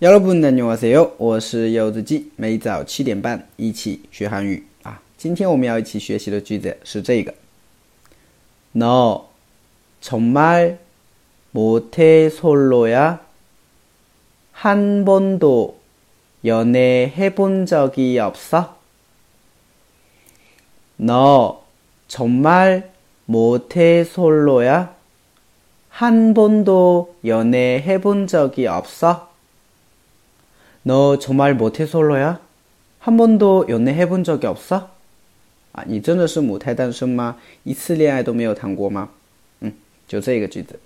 여러분안녕하세요，我是柚子鸡，每早七点半一起学韩语啊。今天我们要一起学习的句子是这个：너정말모태솔로야한번도연애해본적이없어너정말모태솔로야한번도연애해본적이없어 너정말모태솔로야한번도연애해본적이없어啊，你真的是母胎单身吗？一次恋爱都没有谈过吗？嗯，就这个句子。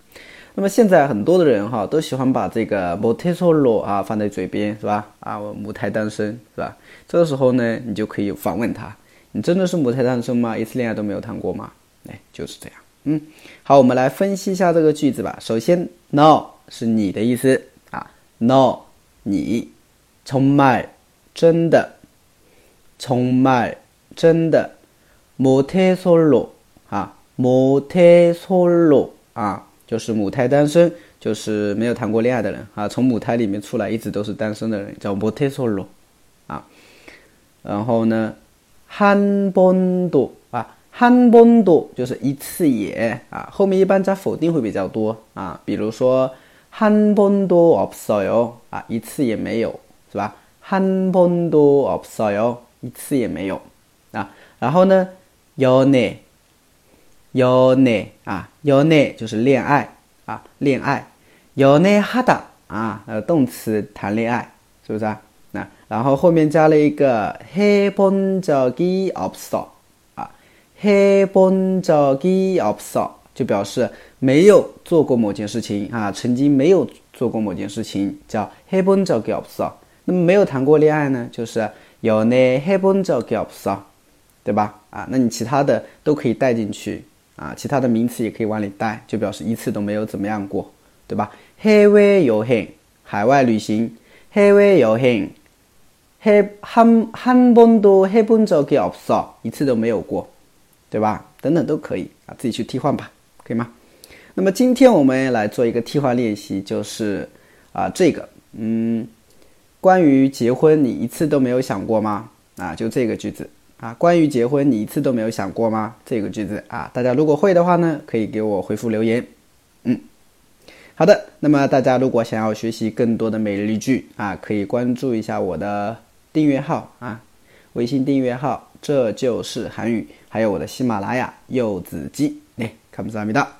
那么现在很多的人哈都喜欢把这个모태솔로啊放在嘴边是吧？啊，我母胎单身是吧？这个时候呢，你就可以反问他：你真的是母胎单身吗？一次恋爱都没有谈过吗？哎，就是这样。嗯，好，我们来分析一下这个句子吧。首先，no 是你的意思啊，no 你。 정말真的，정말真的，모태솔로啊，모태솔로啊，就是母胎单身，就是没有谈过恋爱的人啊，从母胎里面出来一直都是单身的人，叫모태솔로啊。然后呢，한번도啊，한번도就是一次也啊，后面一般加否定会比较多啊，比如说한번도없어요啊，一次也没有。 是吧？한번도없어 요， 一次也没有啊。然后呢，연 애， 연애啊，연애就是恋爱啊，恋爱。연애하다啊，呃，动词谈恋爱，是不是啊？那然后后面加了一个해본적이없어啊，해본적이없어就表示没有做过某件事情啊，曾经没有做过某件事情，叫해본적이없어 那么没有谈过恋爱呢，就是有呢해본적이없어对吧？啊，那你其他的都可以带进去啊，其他的名词也可以往里带，就表示一次都没有怎么样过，对吧？해외여 행， 海外旅行，해외여 행， 해한한번도해본적이없어一次都没有过，对吧？等等都可以啊，自己去替换吧，可以吗？那么今天我们来做一个替换练习，就是啊这个，嗯。 关于结婚，你一次都没有想过吗？啊，就这个句子啊。关于结婚，你一次都没有想过吗？这个句子啊，大家如果会的话呢，可以给我回复留言。嗯，好的。那么大家如果想要学习更多的美丽句啊，可以关注一下我的订阅号啊，微信订阅号，这就是韩语，还有我的喜马拉雅柚子鸡，哎，看不上没到。